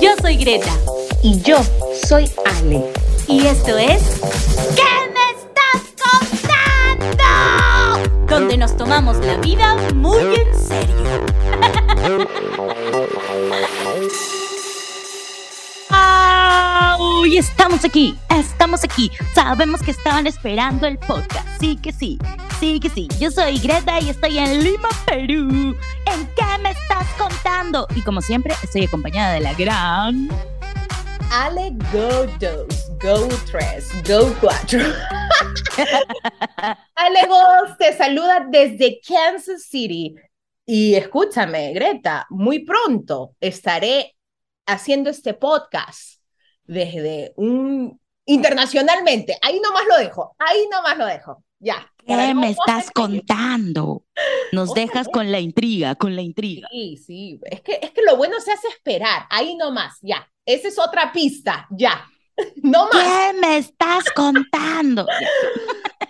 Yo soy Greta. Y yo soy Ale. Y esto es. ¿Qué me estás contando? Donde nos tomamos la vida muy en serio. Y estamos aquí, estamos aquí. Sabemos que estaban esperando el podcast. Sí que sí, sí que sí. Yo soy Greta y estoy en Lima, Perú. ¿En qué estás contando? Y como siempre, estoy acompañada de la gran. Ale Go Dos, Go Tres, Go Cuatro. Ale Go te saluda desde Kansas City. Y escúchame, Greta, muy pronto estaré haciendo este podcast desde un internacionalmente. Ahí nomás lo dejo, ahí nomás lo dejo. Ya. ¿Qué me estás contando? Nos dejas con la intriga, con la intriga. Sí, sí, es que, es que lo bueno se hace esperar, ahí nomás, ya. Esa es otra pista, ya. No más. ¿Qué me estás contando?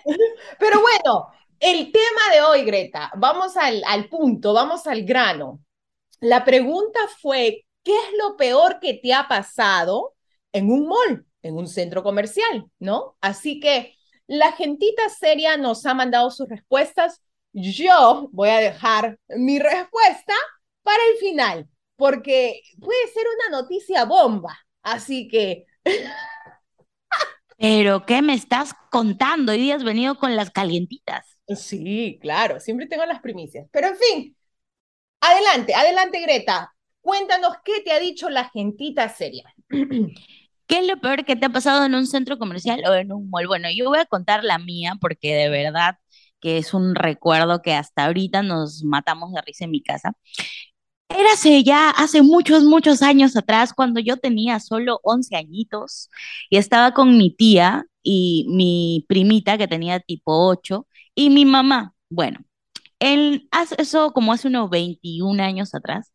Pero bueno, el tema de hoy, Greta, vamos al, al punto, vamos al grano. La pregunta fue, ¿qué es lo peor que te ha pasado en un mall, en un centro comercial, ¿no? Así que la gentita seria nos ha mandado sus respuestas. Yo voy a dejar mi respuesta para el final, porque puede ser una noticia bomba. Así que... Pero, ¿qué me estás contando? Hoy día has venido con las calientitas. Sí, claro, siempre tengo las primicias. Pero en fin, adelante, adelante, Greta. Cuéntanos qué te ha dicho la gentita seria. ¿Qué es lo peor que te ha pasado en un centro comercial o en un mall? Bueno, yo voy a contar la mía porque de verdad que es un recuerdo que hasta ahorita nos matamos de risa en mi casa. Érase ya hace muchos, muchos años atrás, cuando yo tenía solo 11 añitos y estaba con mi tía y mi primita que tenía tipo 8 y mi mamá. Bueno, él, eso como hace unos 21 años atrás.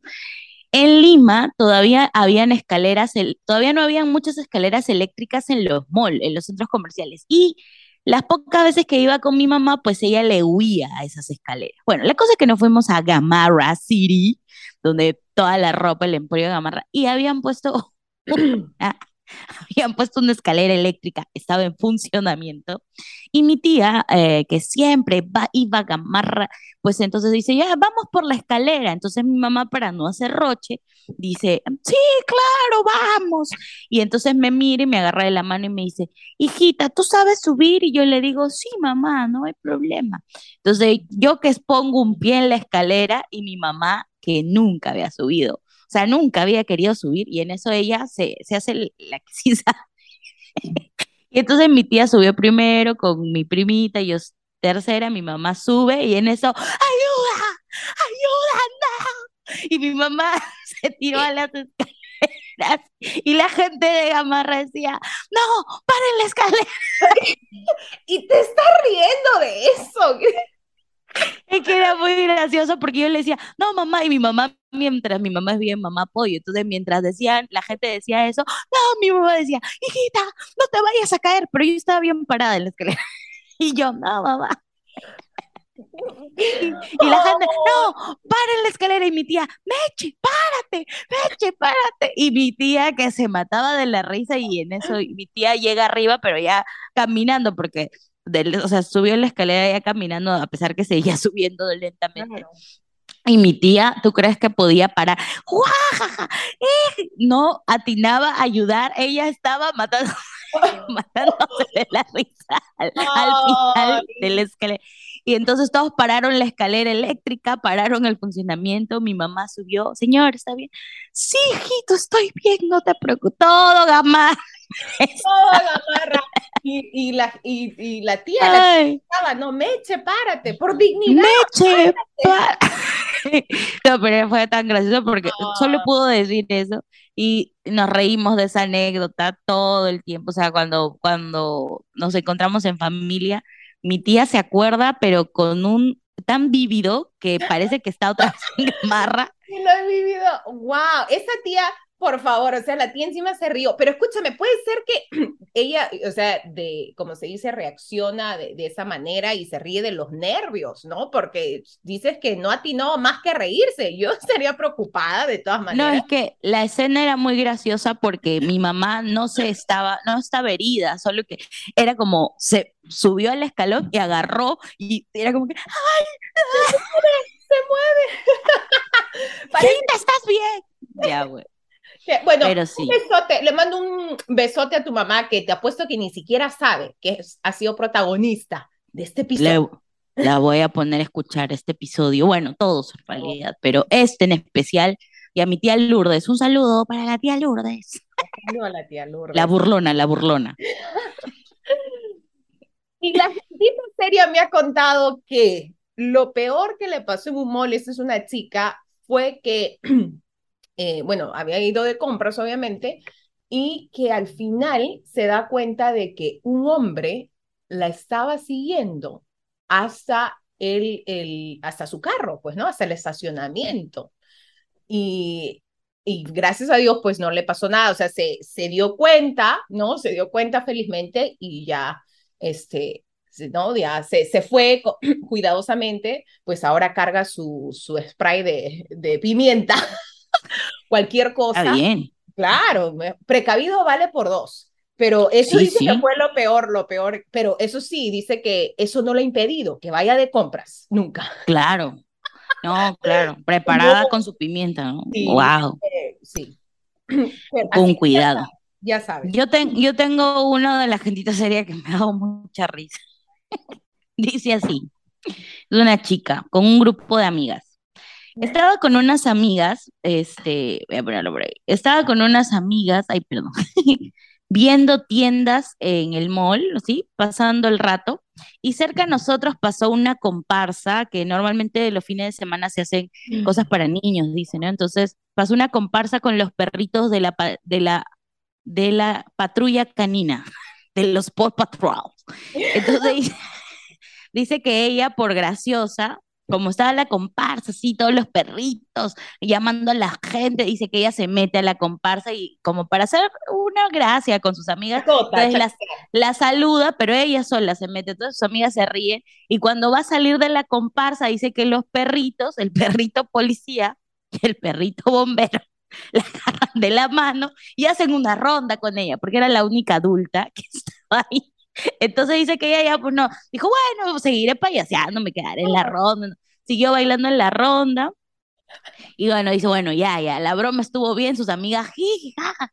En Lima todavía habían escaleras, todavía no habían muchas escaleras eléctricas en los malls, en los centros comerciales. Y las pocas veces que iba con mi mamá, pues ella le huía a esas escaleras. Bueno, la cosa es que nos fuimos a Gamarra City, donde toda la ropa, el emporio de Gamarra, y habían puesto habían puesto una escalera eléctrica, estaba en funcionamiento, y mi tía, eh, que siempre va, iba a gamarra, pues entonces dice, ya, vamos por la escalera. Entonces mi mamá, para no hacer roche, dice, sí, claro, vamos. Y entonces me mira y me agarra de la mano y me dice, hijita, ¿tú sabes subir? Y yo le digo, sí, mamá, no hay problema. Entonces yo que pongo un pie en la escalera y mi mamá que nunca había subido sea, nunca había querido subir y en eso ella se, se hace la que y entonces mi tía subió primero con mi primita y yo tercera, mi mamá sube y en eso, ¡ayuda! ¡ayuda! ¡No! Y mi mamá se tiró a las escaleras y la gente de Gamarra decía, no, paren la escalera. y te estás riendo de eso. Es que era muy gracioso porque yo le decía, no, mamá, y mi mamá, mientras mi mamá es bien mamá pollo, entonces mientras decían, la gente decía eso, no, mi mamá decía, hijita, no te vayas a caer, pero yo estaba bien parada en la escalera. Y yo, no, mamá. Y, la gente, no, para en la escalera. Y mi tía, Meche, párate, Meche, párate. Y mi tía que se mataba de la risa y en eso mi tía llega arriba, pero ya caminando, porque o sea, subió la escalera ya caminando, a pesar que seguía subiendo lentamente. Y mi tía, ¿tú crees que podía parar? No atinaba a ayudar, ella estaba matando, matándose de la risa al, final de la escalera. Y entonces todos pararon la escalera eléctrica, pararon el funcionamiento, mi mamá subió, señor, ¿está bien? Sí, hijito, estoy bien, no te preocupes, todo gamar. Todo gamarra. Y, y, la, y, y la tía la estaba, no, Meche, párate, por dignidad. Meche, párate. no, pero fue tan gracioso porque solo pudo decir eso y nos reímos de esa anécdota todo el tiempo. O sea, cuando, cuando nos encontramos en familia, mi tía se acuerda, pero con un tan vívido que parece que está otra vez en gamarra. Sí, lo he vivido. ¡Wow! Esa tía Por favor, o sea, la tía encima se rió, pero escúchame, puede ser que ella, o sea, de, como se dice, reacciona de, de, esa manera y se ríe de los nervios, ¿no? Porque dices que no atinó más que reírse, yo estaría preocupada de todas maneras. No, es que la escena era muy graciosa porque mi mamá no se estaba, no estaba herida, solo que era como, se subió al escalón y agarró y era como que, ¡ay! ¡Se mueve! ¡Se mueve! Parece... estás bien! Ya, güey. Bueno, Pero sí. un besote, le mando un besote a tu mamá que te apuesto que ni siquiera sabe que ha sido protagonista de este episodio. la voy a poner a escuchar este episodio, bueno, todos en realidad, pero este en especial, y a mi tía Lourdes, un saludo para la tía Lourdes. No, la tía Lourdes. La burlona, la burlona. y la gente seria me ha contado que lo peor que le pasó en un mall, esta es una chica, fue que Eh, bueno, había ido de compras, obviamente, y que al final se da cuenta de que un hombre la estaba siguiendo hasta, el, el, hasta su carro, pues, ¿no? Hasta el estacionamiento. Y, y gracias a Dios, pues no le pasó nada, o sea, se, se dio cuenta, ¿no? Se dio cuenta felizmente y ya, este, ¿no? Ya se, se fue cuidadosamente, pues ahora carga su, su spray de, de pimienta cualquier cosa. Está bien. Claro, precavido vale por dos. Pero eso dice que fue lo peor, lo peor. Pero eso sí, dice que eso no le ha impedido que vaya de compras, nunca. Claro. No, claro, preparada con su pimienta, ¿no? wow. Eh, sí. con cuidado. Ya, sabes. Yo, yo tengo una de las gentitas serias que me ha dado mucha risa. Dice así: es una chica con un grupo de amigas. Estaba con unas amigas, este, voy a ponerlo por ahí. Estaba con unas amigas, ay, perdón, viendo tiendas en el mall, ¿sí? Pasando el rato. Y cerca de nosotros pasó una comparsa, que normalmente los fines de semana se hacen cosas para niños, dicen, ¿no? Entonces pasó una comparsa con los perritos de la, de la, de la patrulla canina, de los Paw Patrol. Entonces dice que ella, por graciosa, como estaba la comparsa, así, todos los perritos llamando a la gente, dice que ella se mete a la comparsa y como para hacer una gracia con sus amigas, entonces la, saluda, pero ella sola se mete, entonces sus amigas se ríen y cuando va a salir de la comparsa dice que los perritos, el perrito policía y el perrito bombero, la agarran de la mano y hacen una ronda con ella, porque era la única adulta que estaba ahí. Entonces dice que ella ya, pues no, dijo, bueno, seguiré payaseando, me quedaré en la ronda. Siguió bailando en la ronda. Y bueno, dice, bueno, ya, ya, la broma estuvo bien, sus amigas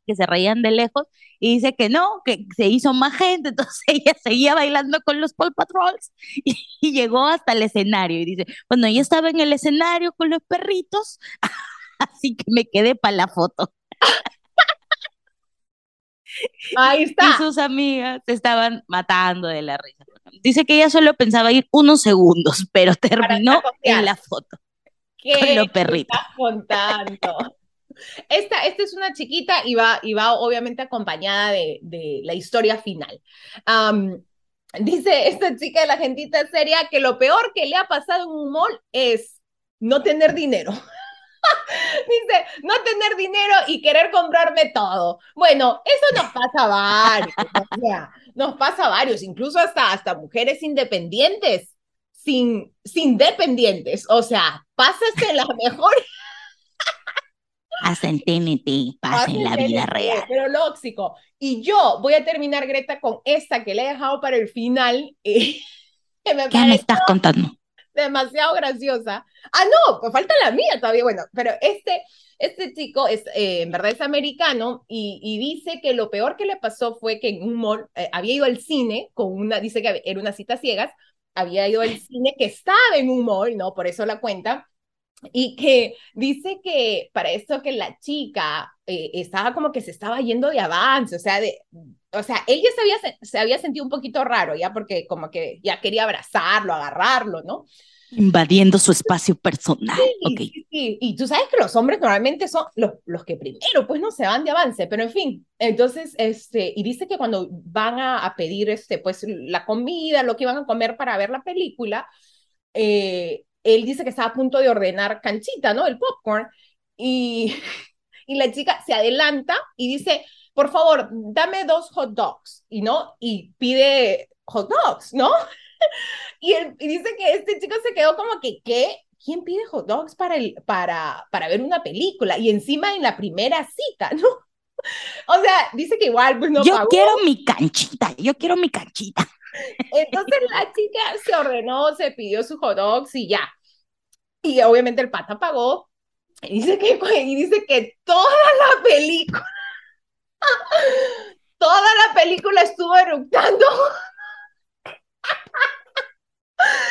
que se reían de lejos, y dice que no, que se hizo más gente, entonces ella seguía bailando con los Paul Patrols y, y llegó hasta el escenario y dice, bueno, ella estaba en el escenario con los perritos, así que me quedé para la foto. Ahí está. Y sus amigas se estaban matando de la risa. Dice que ella solo pensaba ir unos segundos, pero terminó en la foto. ¿Qué con los perritos. contando? Esta, esta es una chiquita y va, y va obviamente acompañada de, de la historia final. dice esta chica de la gentita seria que lo peor que le ha pasado en un mall es no tener dinero. Dice, no tener dinero y querer comprarme todo. Bueno, eso nos pasa a varios. nos pasa a varios, incluso hasta, hasta mujeres independientes, sin, sin dependientes. O sea, pásase la mejor. Pasa en TNT, pasa en la vida real. Pero lóxico. Y yo voy a terminar, Greta, con esta que le he dejado para el final. Eh, me ¿Qué me estás contando? Demasiado graciosa. Ah, no, pues falta la mía todavía. Bueno, pero este, este chico es, eh, en verdad es americano y, y, dice que lo peor que le pasó fue que en un mall, eh, había ido al cine con una, dice que era una cita ciegas, había ido al cine que estaba en un mall, ¿no? Por eso la cuenta. Y que dice que para esto que la chica eh, estaba como que se estaba yendo de avance, o sea, de, o sea, él ya se había, se había sentido un poquito raro, ya porque como que ya quería abrazarlo, agarrarlo, ¿no? Invadiendo su espacio personal. Sí, sí, Y tú sabes que los hombres normalmente son los, los que primero, pues no se van de avance, pero en fin, entonces, este, y dice que cuando van a, a pedir, este, pues la comida, lo que iban a comer para ver la película, eh, él dice que estaba a punto de ordenar canchita, ¿no? El popcorn, y y la chica se adelanta y dice, por favor, dame dos hot dogs, y no, y pide hot dogs, ¿no? y, y dice que este chico se quedó como que, ¿qué? ¿Quién pide hot dogs para, el, para, para ver una película? Y encima en la primera cita, ¿no? O sea, dice que igual, pues no Yo quiero mi canchita, yo quiero mi canchita. Entonces la chica se ordenó, se pidió su hot dogs y ya. Y obviamente el pata pagó. Y dice que, y dice que toda la película, toda la película estuvo eructando.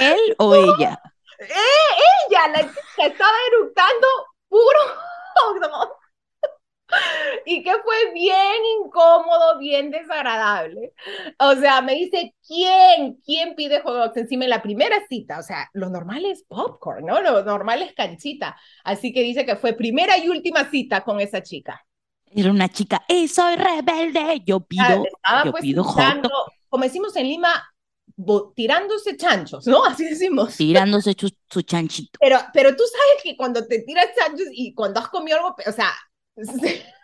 ¿Él o ella? Eh, ella, la chica, estaba eructando puro y que fue bien incómodo, bien desagradable. O sea, me dice, ¿quién? ¿Quién pide hot dogs encima en la primera cita? O sea, lo normal es popcorn, ¿no? Lo normal es canchita. Así que dice que fue primera y última cita con esa chica. Era una chica, ¡y soy rebelde! Yo pido, yo pues, pido hot dog. Como decimos en Lima, tirándose chanchos, ¿no? Así decimos. Tirándose su, chanchito. Pero, pero tú sabes que cuando te tiras chanchos y cuando has comido algo, o sea,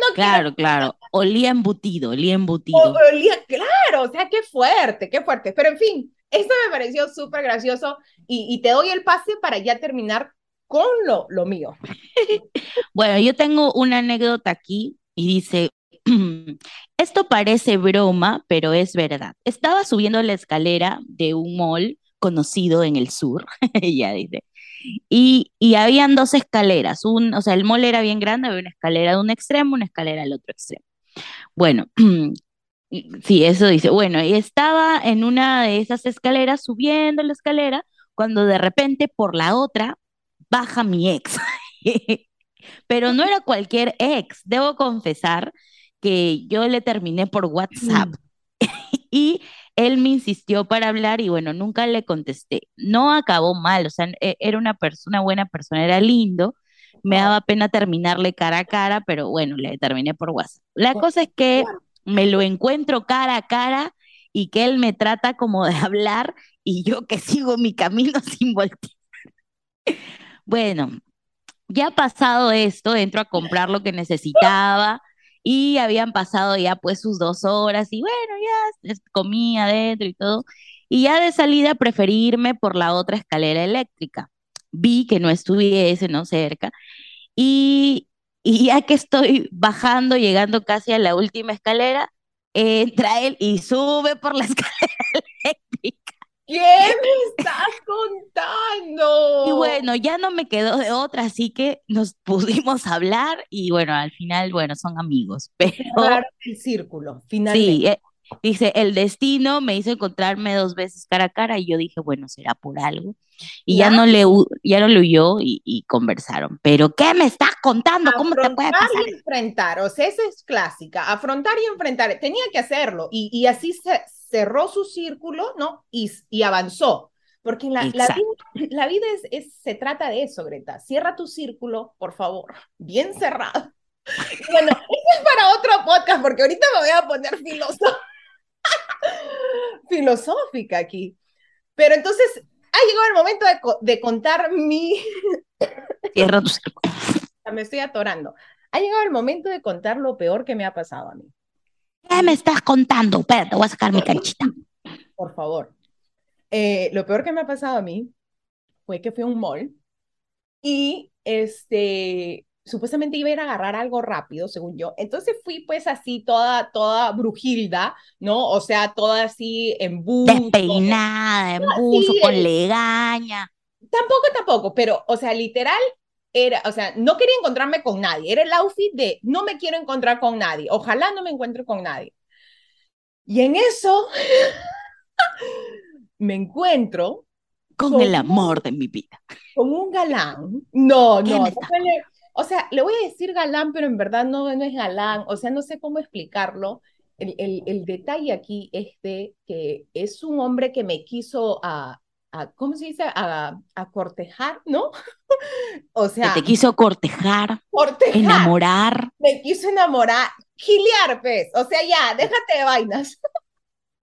no claro, claro. Olía embutido, olía embutido. olía, claro, o sea, qué fuerte, qué fuerte. Pero en fin, esto me pareció súper gracioso y, y, te doy el pase para ya terminar con lo, lo mío. bueno, yo tengo una anécdota aquí y dice, esto parece broma, pero es verdad. Estaba subiendo la escalera de un mall conocido en el sur, ella dice, y, y habían dos escaleras, un, o sea, el mall era bien grande, había una escalera de un extremo, una escalera del otro extremo. Bueno, sí, eso dice, bueno, y estaba en una de esas escaleras, subiendo la escalera, cuando de repente por la otra baja mi ex. Pero no era cualquier ex, debo confesar que yo le terminé por WhatsApp y él me insistió para hablar y bueno, nunca le contesté. No acabó mal, o sea, e, era una persona, buena persona, era lindo. Me daba pena terminarle cara a cara, pero bueno, le terminé por WhatsApp. La cosa es que me lo encuentro cara a cara y que él me trata como de hablar y yo que sigo mi camino sin voltear. Bueno, ya pasado esto, entro a comprar lo que necesitaba y habían pasado ya pues sus dos horas y bueno, ya comía adentro y todo. Y ya de salida preferí irme por la otra escalera eléctrica. Vi que no estuviese, ¿no? Cerca. Y, ya que estoy bajando, llegando casi a la última escalera, entra él y sube por la escalera eléctrica. Bueno, ya no me quedó de otra, así que nos pudimos hablar y bueno, al final, bueno, son amigos, pero... el círculo, finalmente. Sí, eh, dice, el destino me hizo encontrarme dos veces cara a cara y yo dije, bueno, será por algo. Y ya, no le ya no le huyó y, conversaron. Pero ¿qué me estás contando? ¿Cómo te puede pasar? y enfrentar, o sea, esa es clásica, afrontar y enfrentar. Tenía que hacerlo y, y así se, cerró su círculo, ¿no? Y, y avanzó. Porque la, la, vida, la vida es, se trata de eso, Greta. Cierra tu círculo, por favor, bien cerrado. bueno, eso es para otro podcast, porque ahorita me voy a poner filosófica aquí. Pero entonces, ha llegado el momento de, de contar mi... Cierra tu círculo. Me estoy atorando. Ha llegado el momento de contar lo peor que me ha pasado a mí. ¿Qué me estás contando? Espérate, voy a sacar mi canchita. Por favor. Eh, lo peor que me ha pasado a mí fue que fui a un mall y este, supuestamente iba a ir a agarrar algo rápido, según yo. Entonces fui pues así toda, toda brujilda, ¿no? O sea, toda así en buzo. Despeinada, en buzo, con legaña. Tampoco, tampoco, pero, o sea, literal, era, o sea, no quería encontrarme con nadie, era el outfit de no me quiero encontrar con nadie, ojalá no me encuentre con nadie. Y en eso me encuentro con, el amor de mi vida. Con un galán. No, no. o sea, le voy a decir galán, pero en verdad no, no es galán. O sea, no sé cómo explicarlo. El, el, el detalle aquí es de que es un hombre que me quiso a, ¿cómo se dice? A, a cortejar, ¿no? o sea. Que te quiso cortejar, cortejar, enamorar. Me quiso enamorar, giliar, pues. O sea, ya, déjate de vainas.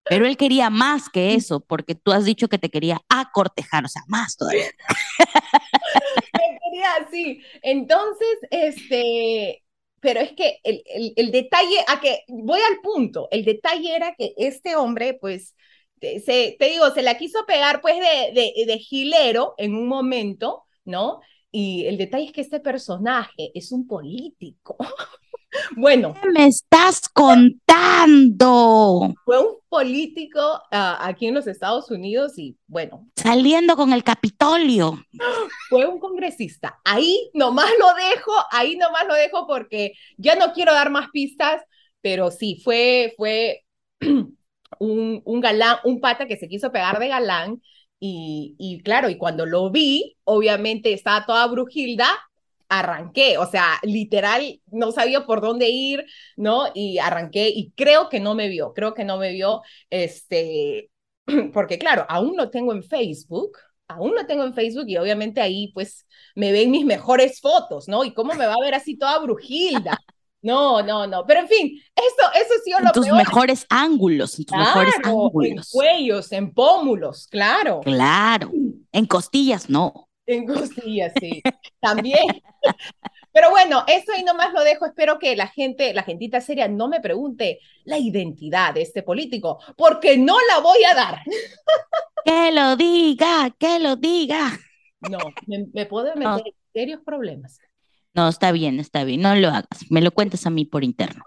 Pero él quería más que eso, porque tú has dicho que te quería acortejar, o sea, más todavía. Me quería así. Entonces, este, pero es que el, el, el, detalle, a que voy al punto, el detalle era que este hombre, pues, se, te digo, se la quiso pegar, pues, de, de, de gilero en un momento, ¿no? Y el detalle es que este personaje es un político. Bueno. ¿Qué me estás contando? Fue un político uh, aquí en los Estados Unidos y bueno. Saliendo con el Capitolio. Fue un congresista. Ahí nomás lo dejo, ahí nomás lo dejo porque ya no quiero dar más pistas, pero sí, fue, fue un, un galán, un pata que se quiso pegar de galán. Y, y claro, y cuando lo vi, obviamente estaba toda Brujilda arranqué, o sea, literal, no sabía por dónde ir, ¿no? Y arranqué y creo que no me vio, creo que no me vio, este, porque claro, aún lo tengo en Facebook, aún lo tengo en Facebook y obviamente ahí pues me ven mis mejores fotos, ¿no? Y cómo me va a ver así toda brujilda. No, no, no, pero en fin, eso, eso sí lo tus mejores ángulos, tus mejores ángulos. En cuellos, en pómulos, claro. Claro, en costillas no. En costillas, sí, también. Pero bueno, eso ahí nomás lo dejo. Espero que la gente, la gentita seria, no me pregunte la identidad de este político, porque no la voy a dar. Que lo diga, que lo diga. No, me, puedo meter en serios problemas. No, está bien, está bien, no lo hagas. Me lo cuentas a mí por interno.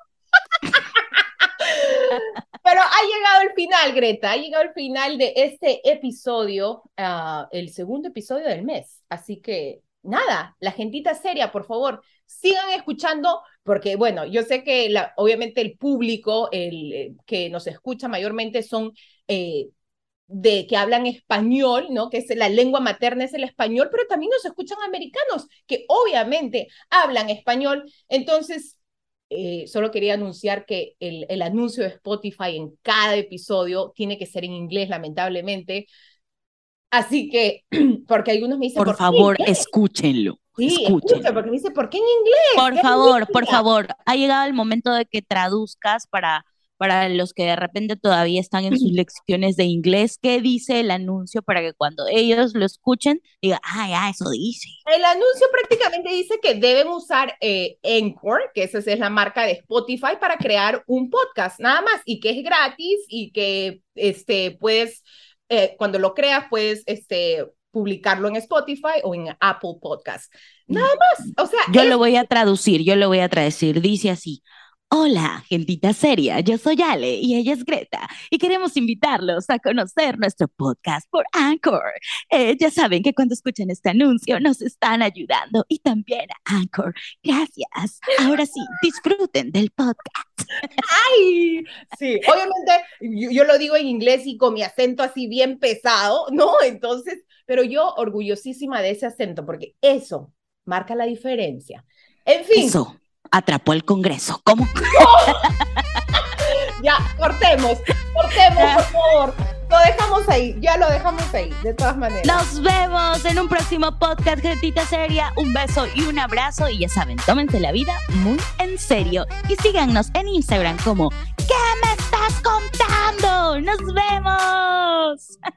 Pero ha llegado el final, Greta, ha llegado el final de este episodio, uh, el segundo episodio del mes. Así que nada, la gentita seria, por favor, sigan escuchando, porque bueno, yo sé que la, obviamente el público el, eh, que nos escucha mayormente son eh, de que hablan español, ¿no? Que es la lengua materna es el español, pero también nos escuchan americanos que obviamente hablan español. Entonces, eh, solo quería anunciar que el, el anuncio de Spotify en cada episodio tiene que ser en inglés, lamentablemente. Así que, porque algunos me dicen... Por, favor, escúchenlo. Sí, escúchenlo. porque me dicen, ¿por qué en inglés? Por favor, por favor. Ha llegado el momento de que traduzcas para para los que de repente todavía están en sus lecciones de inglés, ¿qué dice el anuncio para que cuando ellos lo escuchen digan, ah, ya, eso dice? El anuncio prácticamente dice que deben usar eh, Encore, que esa es la marca de Spotify, para crear un podcast, nada más, y que es gratis y que este, puedes, eh, cuando lo creas, puedes este, publicarlo en Spotify o en Apple Podcast. Nada más, o sea... Yo lo voy a traducir, yo lo voy a traducir, dice así. Hola, gentita seria, yo soy Ale y ella es Greta y queremos invitarlos a conocer nuestro podcast por Anchor. Eh, ya saben que cuando escuchen este anuncio nos están ayudando y también Anchor. Gracias. Ahora sí, disfruten del podcast. ¡Ay! Sí, obviamente yo, lo digo en inglés y con mi acento así bien pesado, ¿no? Entonces, pero yo orgullosísima de ese acento porque eso marca la diferencia. En fin atrapó el Congreso. ¿Cómo? ya, cortemos, cortemos, por favor. Lo dejamos ahí, ya lo dejamos ahí, de todas maneras. Nos vemos en un próximo podcast, gentita seria. Un beso y un abrazo. Y ya saben, tómense la vida muy en serio. Y síganos en Instagram como ¿Qué me estás contando? ¡Nos vemos!